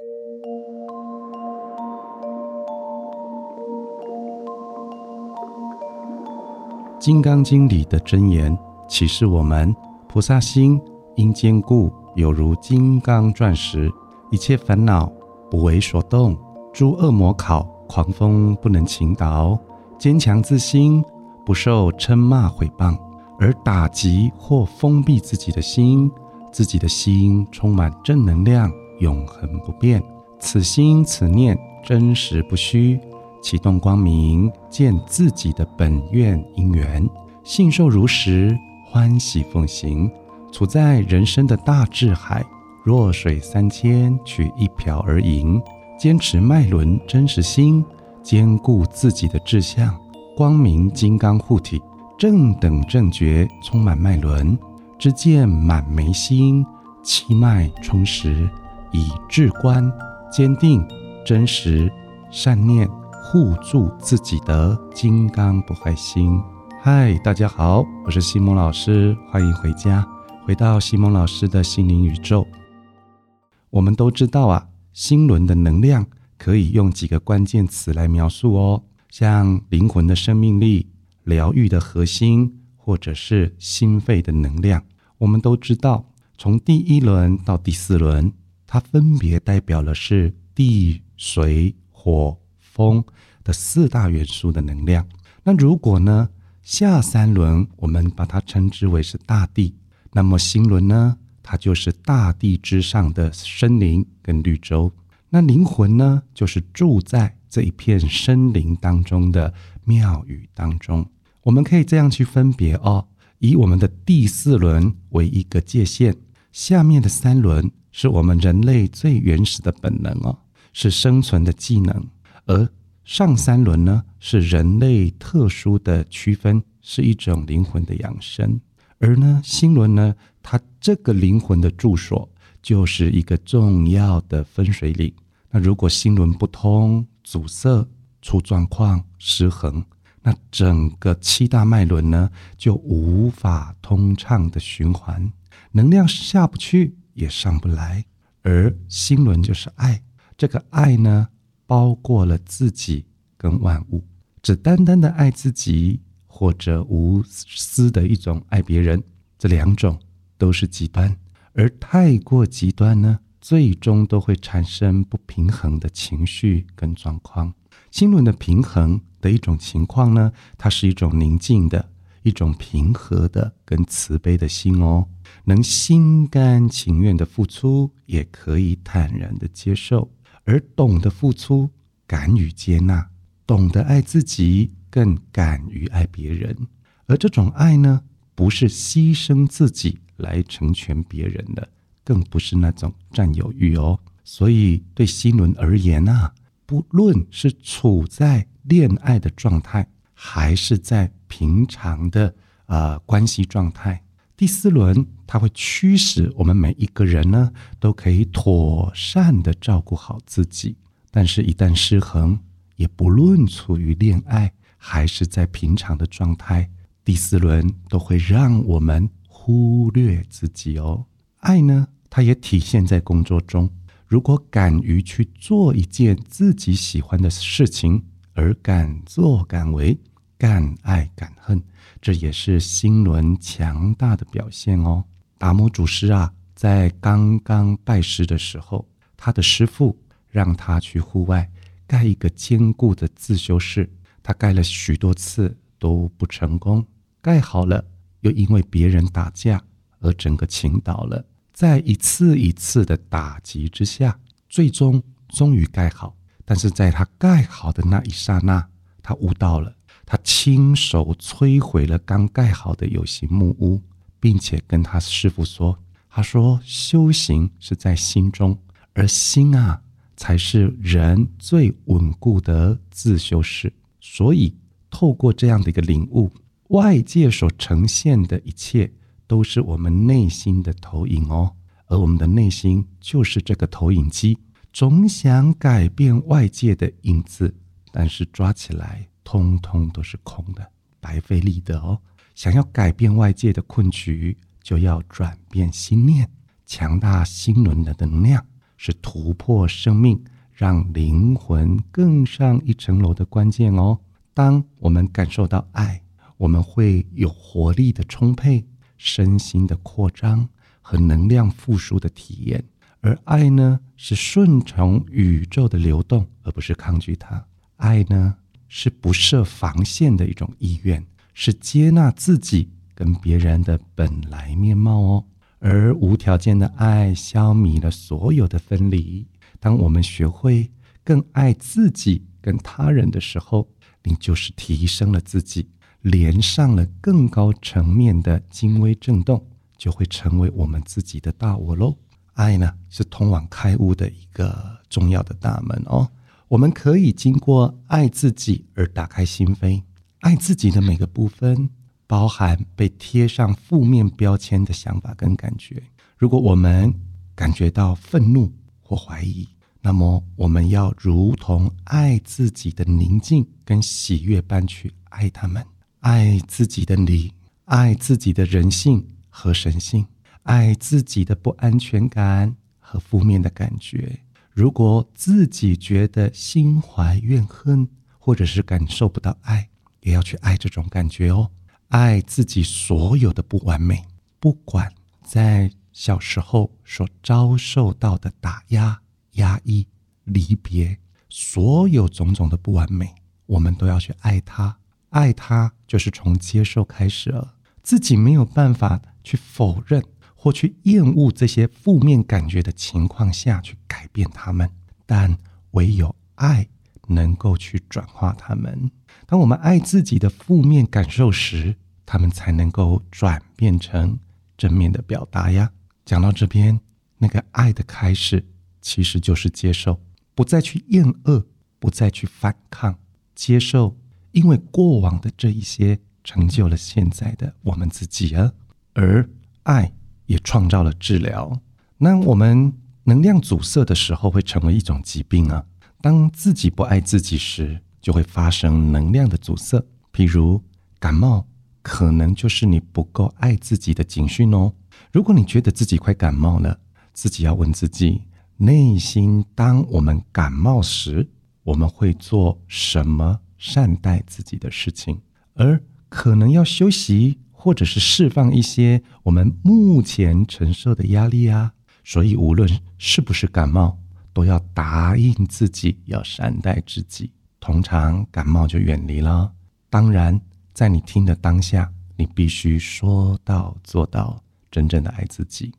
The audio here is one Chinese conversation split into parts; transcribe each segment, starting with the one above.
《金刚经》里的真言启示我们：菩萨心应坚固，有如金刚钻石，一切烦恼不为所动，诸恶魔考，狂风不能倾倒。坚强自心，不受嗔骂毁谤，而打击或封闭自己的心，自己的心充满正能量，永恒不变。此心此念真实不虚。启动光明，见自己的本愿因缘，信受如实，欢喜奉行。处在人生的大智海，弱水三千，取一瓢而饮。坚持脉轮真实心，坚固自己的志向。光明金刚护体，正等正觉充满脉轮，知见满眉心，气脉充实，以至观坚定真实善念。护住自己的金刚不坏心。嗨，大家好，我是西蒙老师，欢迎回家，回到西蒙老师的心灵宇宙。我们都知道啊，心轮的能量可以用几个关键词来描述哦，像灵魂的生命力、疗愈的核心，或者是心肺的能量。我们都知道，从第一轮到第四轮，它分别代表了是地、水、火。风的四大元素的能量。那如果呢，下三轮我们把它称之为是大地，那么星轮呢，它就是大地之上的森林跟绿洲。那灵魂呢，就是住在这一片森林当中的庙宇当中。我们可以这样去分别哦，以我们的第四轮为一个界限，下面的三轮是我们人类最原始的本能哦，是生存的技能。而上三轮呢，是人类特殊的区分，是一种灵魂的养生。而呢，心轮呢，它这个灵魂的住所，就是一个重要的分水岭。那如果心轮不通、阻塞、出状况、失衡，那整个七大脉轮呢，就无法通畅的循环，能量下不去，也上不来。而心轮就是爱，这个爱呢。包括了自己跟万物，只单单的爱自己，或者无私的一种爱别人，这两种都是极端。而太过极端呢，最终都会产生不平衡的情绪跟状况。心轮的平衡的一种情况呢，它是一种宁静的、一种平和的跟慈悲的心哦，能心甘情愿的付出，也可以坦然的接受。而懂得付出，敢于接纳，懂得爱自己，更敢于爱别人。而这种爱呢，不是牺牲自己来成全别人的，更不是那种占有欲哦。所以对心轮而言啊，不论是处在恋爱的状态，还是在平常的啊关系状态。第四轮，它会驱使我们每一个人呢，都可以妥善的照顾好自己。但是，一旦失衡，也不论处于恋爱还是在平常的状态，第四轮都会让我们忽略自己哦。爱呢，它也体现在工作中。如果敢于去做一件自己喜欢的事情，而敢做敢为，敢爱敢恨。这也是心轮强大的表现哦。达摩祖师啊，在刚刚拜师的时候，他的师傅让他去户外盖一个坚固的自修室，他盖了许多次都不成功，盖好了又因为别人打架而整个倾倒了。在一次一次的打击之下，最终终于盖好。但是在他盖好的那一刹那，他悟到了。他亲手摧毁了刚盖好的有形木屋，并且跟他师傅说：“他说修行是在心中，而心啊才是人最稳固的自修室。所以，透过这样的一个领悟，外界所呈现的一切都是我们内心的投影哦。而我们的内心就是这个投影机，总想改变外界的影子，但是抓起来。”通通都是空的，白费力的哦。想要改变外界的困局，就要转变心念，强大心轮的能量，是突破生命、让灵魂更上一层楼的关键哦。当我们感受到爱，我们会有活力的充沛、身心的扩张和能量复苏的体验。而爱呢，是顺从宇宙的流动，而不是抗拒它。爱呢，是不设防线的一种意愿，是接纳自己跟别人的本来面貌哦。而无条件的爱消弭了所有的分离。当我们学会更爱自己跟他人的时候，你就是提升了自己，连上了更高层面的精微震动，就会成为我们自己的大我喽。爱呢，是通往开悟的一个重要的大门哦。我们可以经过爱自己而打开心扉，爱自己的每个部分。包含被贴上负面标签的想法跟感觉。如果我们感觉到愤怒或怀疑，那么我们要如同爱自己的宁静跟喜悦般去爱他们，爱自己的你，爱自己的人性和神性，爱自己的不安全感和负面的感觉。如果自己觉得心怀怨恨，或者是感受不到爱，也要去爱这种感觉哦。爱自己所有的不完美，不管在小时候所遭受到的打压、压抑、离别，所有种种的不完美，我们都要去爱他。爱他就是从接受开始了。自己没有办法去否认或去厌恶这些负面感觉的情况下去改变他们，但唯有爱能够去转化他们。当我们爱自己的负面感受时，他们才能够转变成正面的表达呀。讲到这边，那个爱的开始，其实就是接受，不再去厌恶，不再去反抗，接受，因为过往的这一些成就了现在的我们自己啊。而爱也创造了治疗。那我们能量阻塞的时候，会成为一种疾病啊。当自己不爱自己时，就会发生能量的阻塞，譬如感冒，可能就是你不够爱自己的警讯哦。如果你觉得自己快感冒了，自己要问自己，内心当我们感冒时，我们会做什么善待自己的事情？而可能要休息，或者是释放一些我们目前承受的压力啊。所以，无论是不是感冒，都要答应自己要善待自己。通常感冒就远离了。当然，在你听的当下，你必须说到做到，真正的爱自己。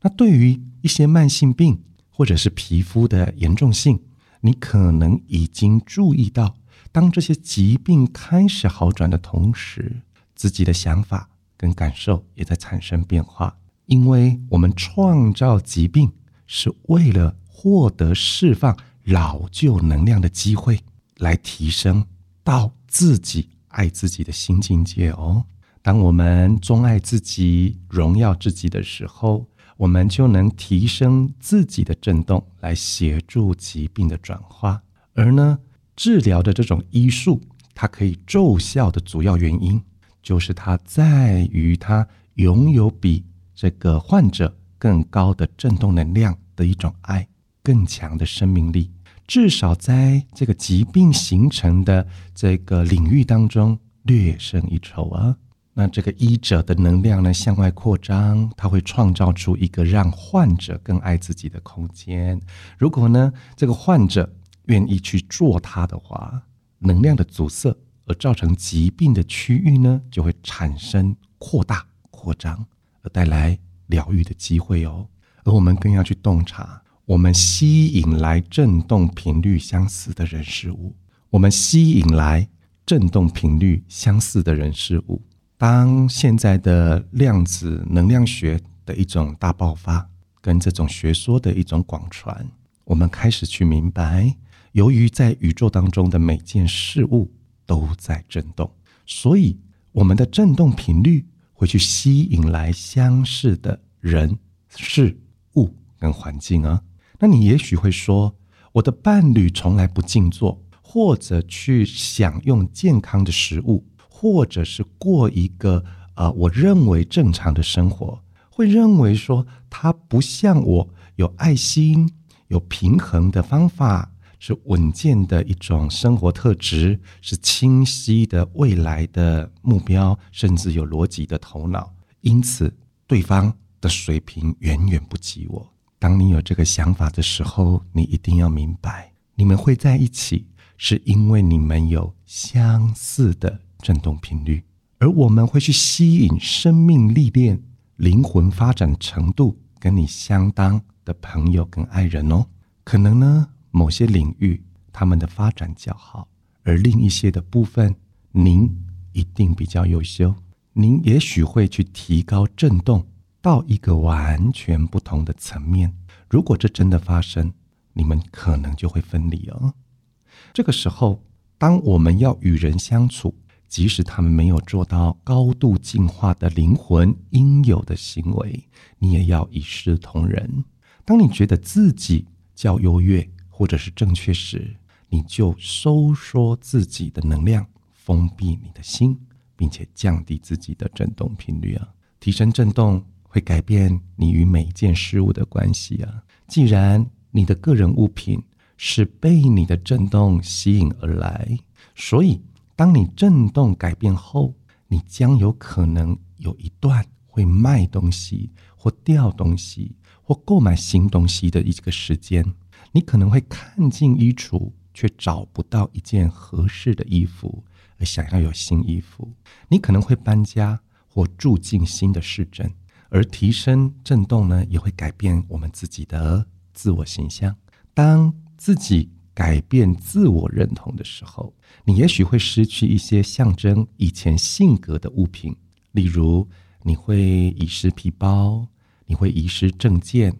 那对于一些慢性病或者是皮肤的严重性，你可能已经注意到，当这些疾病开始好转的同时，自己的想法跟感受也在产生变化。因为我们创造疾病是为了获得释放老旧能量的机会。来提升到自己爱自己的新境界哦。当我们钟爱自己、荣耀自己的时候，我们就能提升自己的振动，来协助疾病的转化。而呢，治疗的这种医术，它可以奏效的主要原因，就是它在于它拥有比这个患者更高的振动能量的一种爱，更强的生命力。至少在这个疾病形成的这个领域当中略胜一筹啊。那这个医者的能量呢向外扩张，他会创造出一个让患者更爱自己的空间。如果呢这个患者愿意去做它的话，能量的阻塞而造成疾病的区域呢就会产生扩大扩张，而带来疗愈的机会哦。而我们更要去洞察。我们吸引来振动频率相似的人事物，我们吸引来振动频率相似的人事物。当现在的量子能量学的一种大爆发，跟这种学说的一种广传，我们开始去明白，由于在宇宙当中的每件事物都在震动，所以我们的震动频率会去吸引来相似的人事物跟环境啊。那你也许会说，我的伴侣从来不静坐，或者去享用健康的食物，或者是过一个呃我认为正常的生活，会认为说他不像我有爱心，有平衡的方法，是稳健的一种生活特质，是清晰的未来的目标，甚至有逻辑的头脑。因此，对方的水平远远不及我。当你有这个想法的时候，你一定要明白，你们会在一起，是因为你们有相似的振动频率，而我们会去吸引生命历练、灵魂发展程度跟你相当。的朋友跟爱人哦，可能呢某些领域他们的发展较好，而另一些的部分您一定比较优秀，您也许会去提高振动到一个完全不同的层面。如果这真的发生，你们可能就会分离哦。这个时候，当我们要与人相处，即使他们没有做到高度进化的灵魂应有的行为，你也要一视同仁。当你觉得自己较优越或者是正确时，你就收缩自己的能量，封闭你的心，并且降低自己的振动频率啊！提升振动会改变你与每一件事物的关系啊！既然你的个人物品是被你的振动吸引而来，所以当你振动改变后，你将有可能有一段会卖东西或掉东西。或购买新东西的一个时间，你可能会看尽衣橱，却找不到一件合适的衣服，而想要有新衣服。你可能会搬家或住进新的市镇，而提升震动呢，也会改变我们自己的自我形象。当自己改变自我认同的时候，你也许会失去一些象征以前性格的物品，例如你会遗失皮包。你会遗失证件，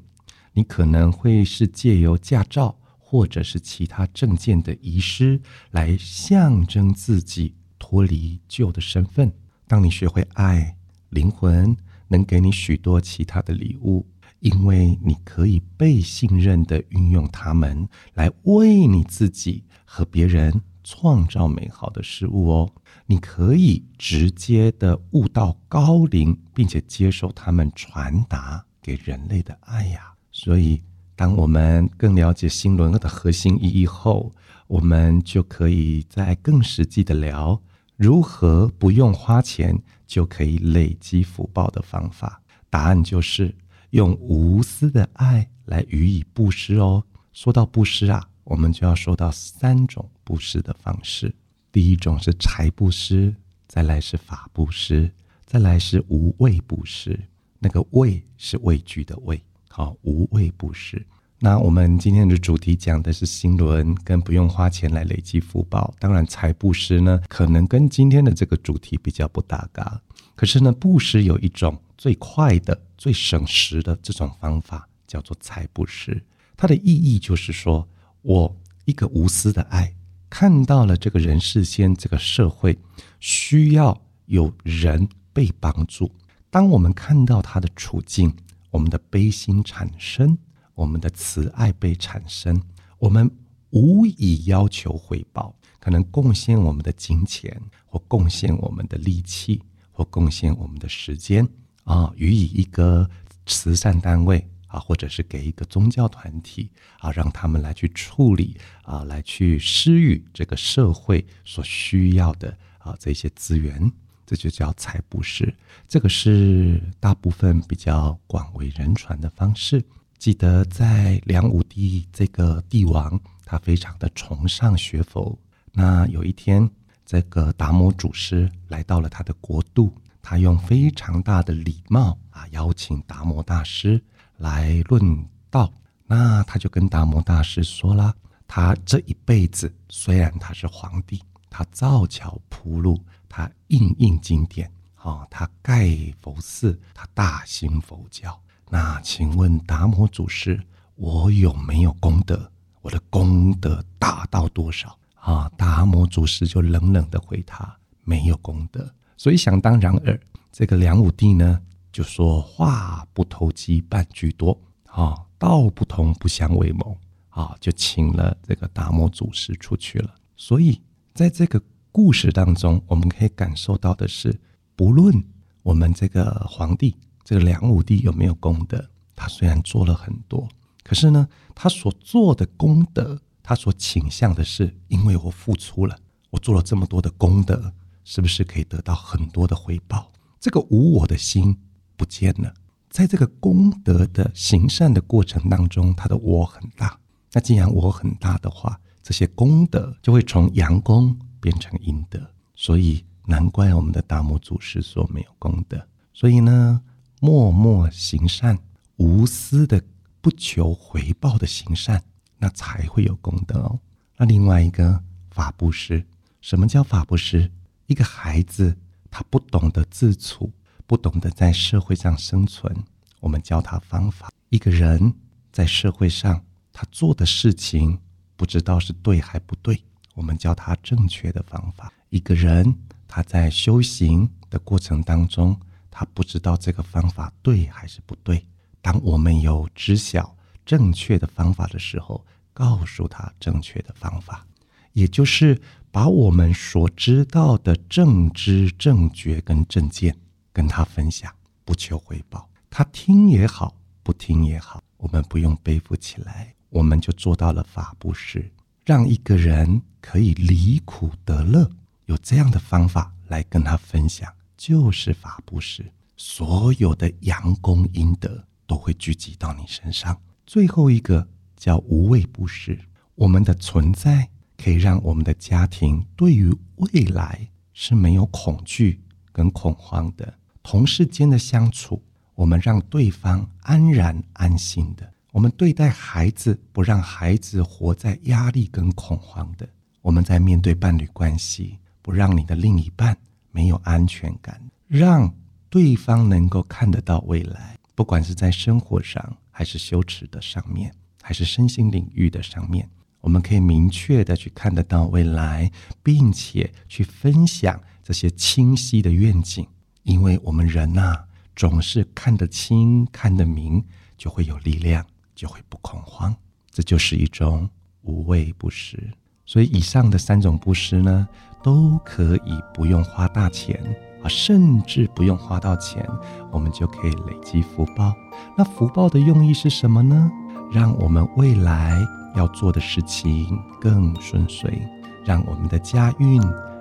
你可能会是借由驾照或者是其他证件的遗失来象征自己脱离旧的身份。当你学会爱，灵魂能给你许多其他的礼物，因为你可以被信任的运用它们来为你自己和别人创造美好的事物哦。你可以直接的悟到高龄，并且接受他们传达给人类的爱呀。所以，当我们更了解新轮的核心意义后，我们就可以再更实际的聊如何不用花钱就可以累积福报的方法。答案就是用无私的爱来予以布施哦。说到布施啊，我们就要说到三种布施的方式。第一种是财布施，再来是法布施，再来是无畏布施。那个畏是畏惧的畏，好，无畏布施。那我们今天的主题讲的是心轮跟不用花钱来累积福报。当然，财布施呢，可能跟今天的这个主题比较不搭嘎。可是呢，布施有一种最快的、最省时的这种方法，叫做财布施。它的意义就是说，我一个无私的爱。看到了这个人世间，这个社会需要有人被帮助。当我们看到他的处境，我们的悲心产生，我们的慈爱被产生，我们无以要求回报，可能贡献我们的金钱，或贡献我们的力气，或贡献我们的时间啊，予以一个慈善单位。啊，或者是给一个宗教团体啊，让他们来去处理啊，来去施予这个社会所需要的啊这些资源，这就叫财布施。这个是大部分比较广为人传的方式。记得在梁武帝这个帝王，他非常的崇尚学佛。那有一天，这个达摩祖师来到了他的国度，他用非常大的礼貌啊，邀请达摩大师。来论道，那他就跟达摩大师说了：他这一辈子虽然他是皇帝，他造桥铺路，他印印经典，啊，他盖佛寺，他大兴佛教。那请问达摩祖师，我有没有功德？我的功德大到多少？啊，达摩祖师就冷冷的回他：没有功德。所以想当然尔，这个梁武帝呢？就说话不投机半句多，啊，道不同不相为谋，啊，就请了这个达摩祖师出去了。所以在这个故事当中，我们可以感受到的是，不论我们这个皇帝这个梁武帝有没有功德，他虽然做了很多，可是呢，他所做的功德，他所倾向的是，因为我付出了，我做了这么多的功德，是不是可以得到很多的回报？这个无我的心不见了，在这个功德的行善的过程当中，他的我很大。那既然我很大的话，这些功德就会从阳功变成阴德。所以难怪我们的大母祖师说没有功德。所以呢，默默行善，无私的。不求回报的行善，那才会有功德哦。那另外一个法布施，什么叫法布施？一个孩子他不懂得自处，不懂得在社会上生存，我们教他方法。一个人在社会上他做的事情不知道是对还不对，我们教他正确的方法。一个人他在修行的过程当中，他不知道这个方法对还是不对。当我们有知晓正确的方法的时候，告诉他正确的方法，也就是把我们所知道的正知正觉跟正见跟他分享，不求回报。他听也好，不听也好，我们不用背负起来，我们就做到了法布施，让一个人可以离苦得乐。有这样的方法来跟他分享，就是法布施。所有的阳功阴德。都会聚集到你身上。最后一个叫无畏布施，我们的存在可以让我们的家庭对于未来是没有恐惧跟恐慌的。同事间的相处，我们让对方安然安心的。我们对待孩子，不让孩子活在压力跟恐慌的。我们在面对伴侣关系，不让你的另一半没有安全感，让对方能够看得到未来。不管是在生活上，还是羞耻的上面，还是身心领域的上面，我们可以明确的去看得到未来，并且去分享这些清晰的愿景。因为我们人呐，总是看得清、看得明，就会有力量，就会不恐慌。这就是一种无畏布施。所以，以上的三种布施呢，都可以不用花大钱。啊，甚至不用花到钱，我们就可以累积福报。那福报的用意是什么呢？让我们未来要做的事情更顺遂，让我们的家运，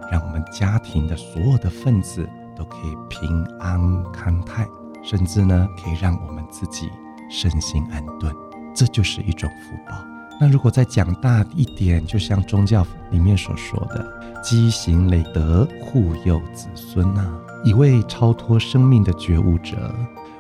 让我们家庭的所有的分子都可以平安康泰，甚至呢，可以让我们自己身心安顿。这就是一种福报。那如果再讲大一点，就像宗教里面所说的。积行累德，护佑子孙呐！一位超脱生命的觉悟者，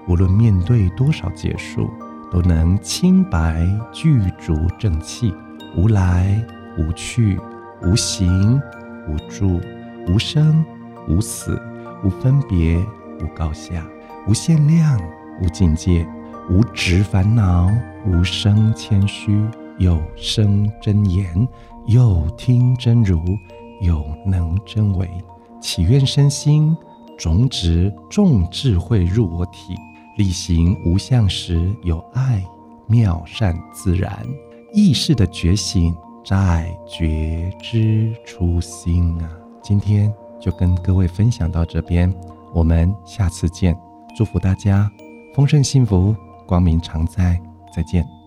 无论面对多少劫数，都能清白具足正气，无来无去，无形无住，无生无死，无分别无高下，无限量无境界，无执烦恼，无生谦虚，有生真言，有听真如。有能真为，祈愿身心种植众智慧入我体，力行无相时有爱妙善自然，意识的觉醒在觉知初心啊！今天就跟各位分享到这边，我们下次见，祝福大家丰盛幸福，光明常在，再见。